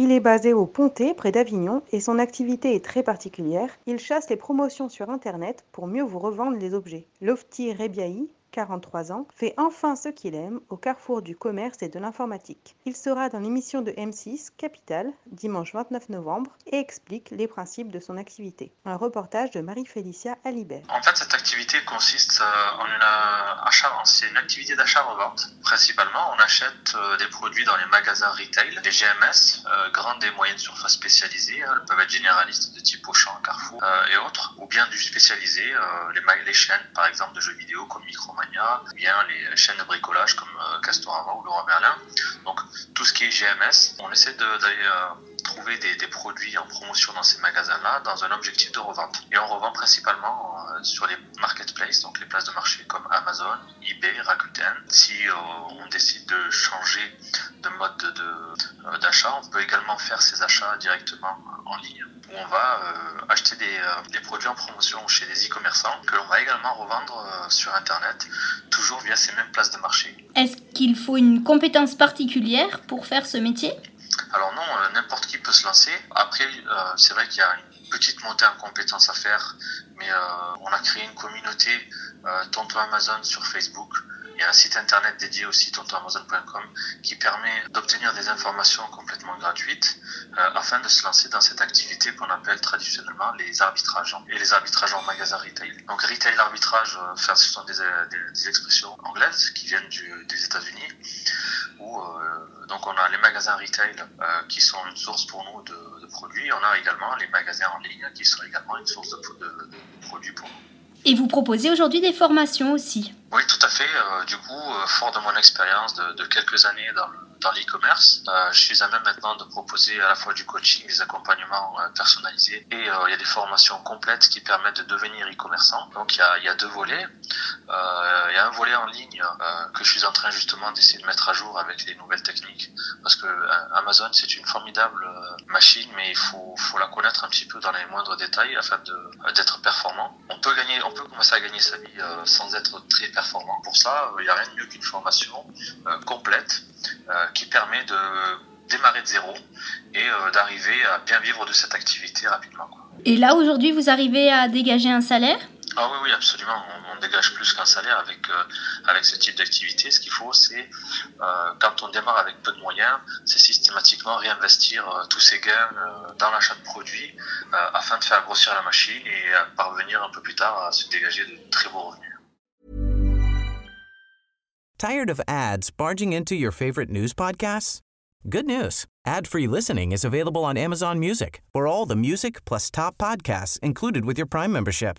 Il est basé au Pontet, près d'Avignon, et son activité est très particulière. Il chasse les promotions sur Internet pour mieux vous revendre les objets. Lofty Rebiahi, 43 ans, fait enfin ce qu'il aime au carrefour du commerce et de l'informatique. Il sera dans l'émission de M6 Capital dimanche 29 novembre et explique les principes de son activité. Un reportage de Marie-Félicia Alibert. En fait, cette activité consiste euh, en une, euh, achat, c'est une activité d'achat-revente. Principalement, on achète euh, des produits dans les magasins retail, les GMS, grandes et moyennes surfaces spécialisées. Elles peuvent être généralistes de type Auchan, Carrefour et autres, ou bien du spécialisé, les, les chaînes par exemple de jeux vidéo comme Micromania bien les chaînes de bricolage comme euh, Castorama ou Leroy Merlin. Donc tout ce qui est GMS, on essaie d'aller euh, trouver des, produits en promotion dans ces magasins-là dans un objectif de revente. Et on revend principalement euh, sur les marketplaces, donc les places de marché comme Amazon, eBay, Rakuten. Si on décide de changer de mode d'achat, on peut également faire ces achats directement en ligne où on va euh, acheter euh, des, produits en promotion chez des e-commerçants que l'on va également revendre euh, sur Internet, toujours via ces mêmes places de marché. Est-ce qu'il faut une compétence particulière pour faire ce métier? Alors non, n'importe qui peut se lancer. Après, c'est vrai qu'il y a une petite montée en compétences à faire, mais on a créé une communauté Tonton Amazon sur Facebook il y a un site internet dédié aussi, tontonamazon.com, qui permet d'obtenir des informations complètement gratuites euh, afin de se lancer dans cette activité qu'on appelle traditionnellement les arbitrages et les arbitrages en magasin retail. Donc retail arbitrage, euh, ce sont des, expressions anglaises qui viennent des États-Unis euh, donc on a les magasins retail qui sont une source pour nous de, produits. On a également les magasins en ligne qui sont également une source de produits pour nous. Et vous proposez aujourd'hui des formations aussi Oui, tout à fait. Euh, du coup, euh, fort de mon expérience de, quelques années dans, dans l'e-commerce, euh, je suis à même maintenant de proposer à la fois du coaching, des accompagnements personnalisés et il y a des formations complètes qui permettent de devenir e-commerçant. Donc il y, a, il y a deux volets. Un volet en ligne que je suis en train justement d'essayer de mettre à jour avec les nouvelles techniques parce que Amazon c'est une formidable machine mais il faut, faut la connaître un petit peu dans les moindres détails afin d'être performant. On peut gagner on peut commencer à gagner sa vie euh, sans être très performant. Pour ça, il euh, n'y a rien de mieux qu'une formation euh, complète qui permet de démarrer de zéro et d'arriver à bien vivre de cette activité rapidement. Et là, aujourd'hui, vous arrivez à dégager un salaire? Ah oui, oui, absolument. On, dégage plus qu'un salaire avec, euh, avec ce type d'activité. Ce qu'il faut, c'est, euh, quand on démarre avec peu de moyens, c'est systématiquement réinvestir euh, tous ces gains dans l'achat de produits afin de faire grossir la machine et parvenir un peu plus tard à se dégager de très beaux revenus. Tired of ads barging into your favorite news podcasts? Good news. Ad-free listening is available on Amazon Music for all the music plus top podcasts included with your Prime membership.